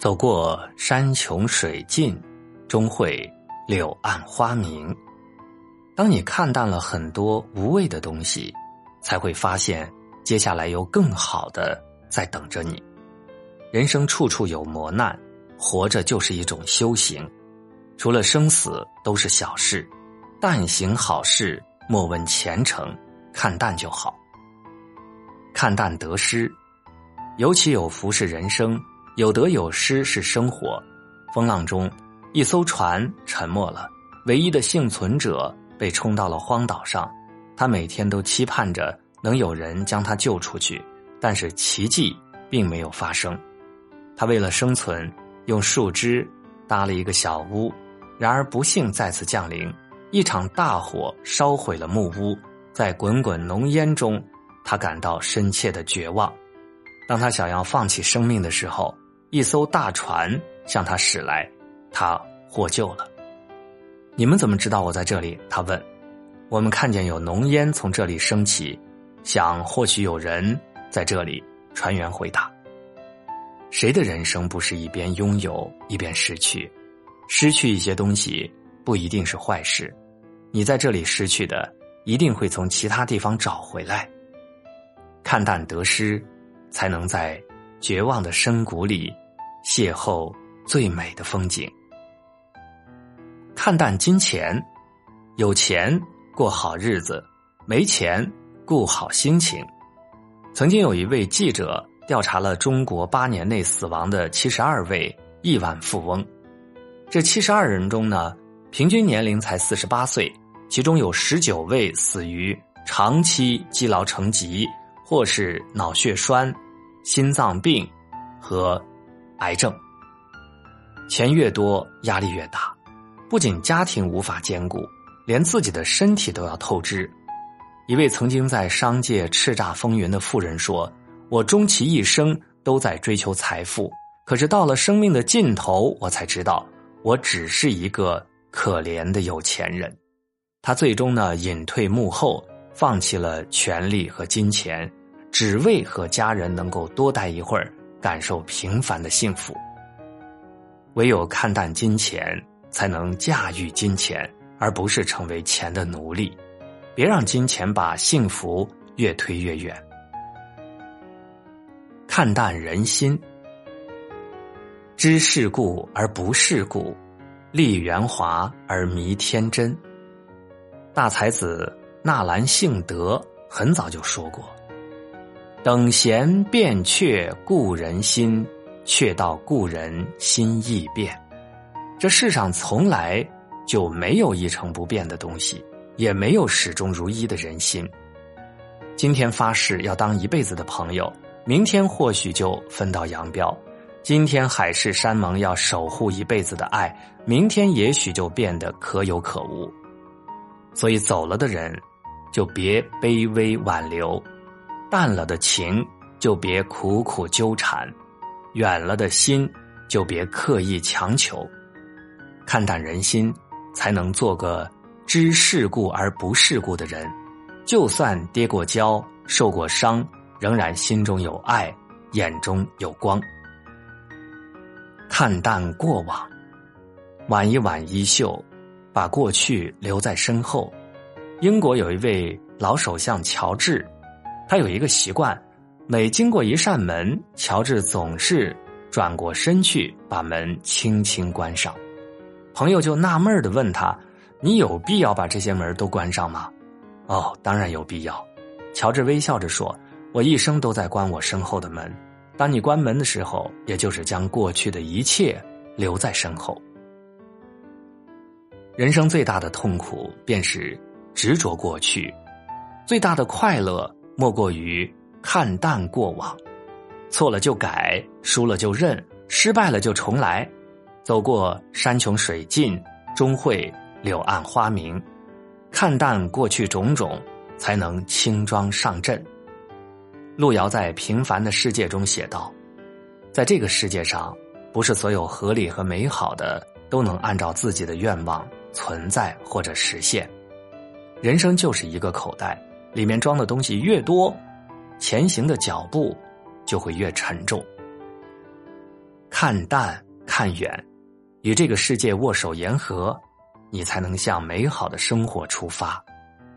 走过山穷水尽，终会柳暗花明。当你看淡了很多无谓的东西，才会发现接下来有更好的在等着你。人生处处有磨难，活着就是一种修行。除了生死都是小事，但行好事，莫问前程，看淡就好。看淡得失，尤其有福是人生。有得有失是生活，风浪中，一艘船沉没了，唯一的幸存者被冲到了荒岛上。他每天都期盼着能有人将他救出去，但是奇迹并没有发生。他为了生存，用树枝搭了一个小屋，然而不幸再次降临，一场大火烧毁了木屋。在滚滚浓烟中，他感到深切的绝望。当他想要放弃生命的时候，一艘大船向他驶来，他获救了。你们怎么知道我在这里？他问。我们看见有浓烟从这里升起，想或许有人在这里。船员回答。谁的人生不是一边拥有一边失去？失去一些东西不一定是坏事，你在这里失去的，一定会从其他地方找回来。看淡得失，才能在绝望的深谷里。邂逅最美的风景，看淡金钱，有钱过好日子，没钱顾好心情。曾经有一位记者调查了中国八年内死亡的七十二位亿万富翁，这七十二人中呢，平均年龄才四十八岁，其中有十九位死于长期积劳成疾，或是脑血栓、心脏病和。癌症，钱越多压力越大，不仅家庭无法兼顾，连自己的身体都要透支。一位曾经在商界叱咤风云的富人说：“我终其一生都在追求财富，可是到了生命的尽头，我才知道我只是一个可怜的有钱人。”他最终呢隐退幕后，放弃了权力和金钱，只为和家人能够多待一会儿。感受平凡的幸福，唯有看淡金钱，才能驾驭金钱，而不是成为钱的奴隶。别让金钱把幸福越推越远。看淡人心，知世故而不世故，立圆滑而迷天真。大才子纳兰性德很早就说过。等闲变却故人心，却道故人心易变。这世上从来就没有一成不变的东西，也没有始终如一的人心。今天发誓要当一辈子的朋友，明天或许就分道扬镳；今天海誓山盟要守护一辈子的爱，明天也许就变得可有可无。所以走了的人，就别卑微挽留。淡了的情就别苦苦纠缠，远了的心就别刻意强求，看淡人心，才能做个知世故而不世故的人。就算跌过跤、受过伤，仍然心中有爱，眼中有光。看淡过往，挽一挽衣袖，把过去留在身后。英国有一位老首相乔治。他有一个习惯，每经过一扇门，乔治总是转过身去，把门轻轻关上。朋友就纳闷的问他：“你有必要把这些门都关上吗？”“哦，当然有必要。”乔治微笑着说：“我一生都在关我身后的门。当你关门的时候，也就是将过去的一切留在身后。人生最大的痛苦便是执着过去，最大的快乐。”莫过于看淡过往，错了就改，输了就认，失败了就重来。走过山穷水尽，终会柳暗花明。看淡过去种种，才能轻装上阵。路遥在《平凡的世界》中写道：“在这个世界上，不是所有合理和美好的都能按照自己的愿望存在或者实现。人生就是一个口袋。”里面装的东西越多，前行的脚步就会越沉重。看淡看远，与这个世界握手言和，你才能向美好的生活出发。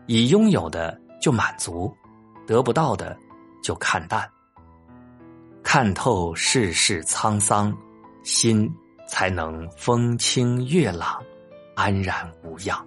已拥有的就满足，得不到的就看淡。看透世事沧桑，心才能风清月朗，安然无恙。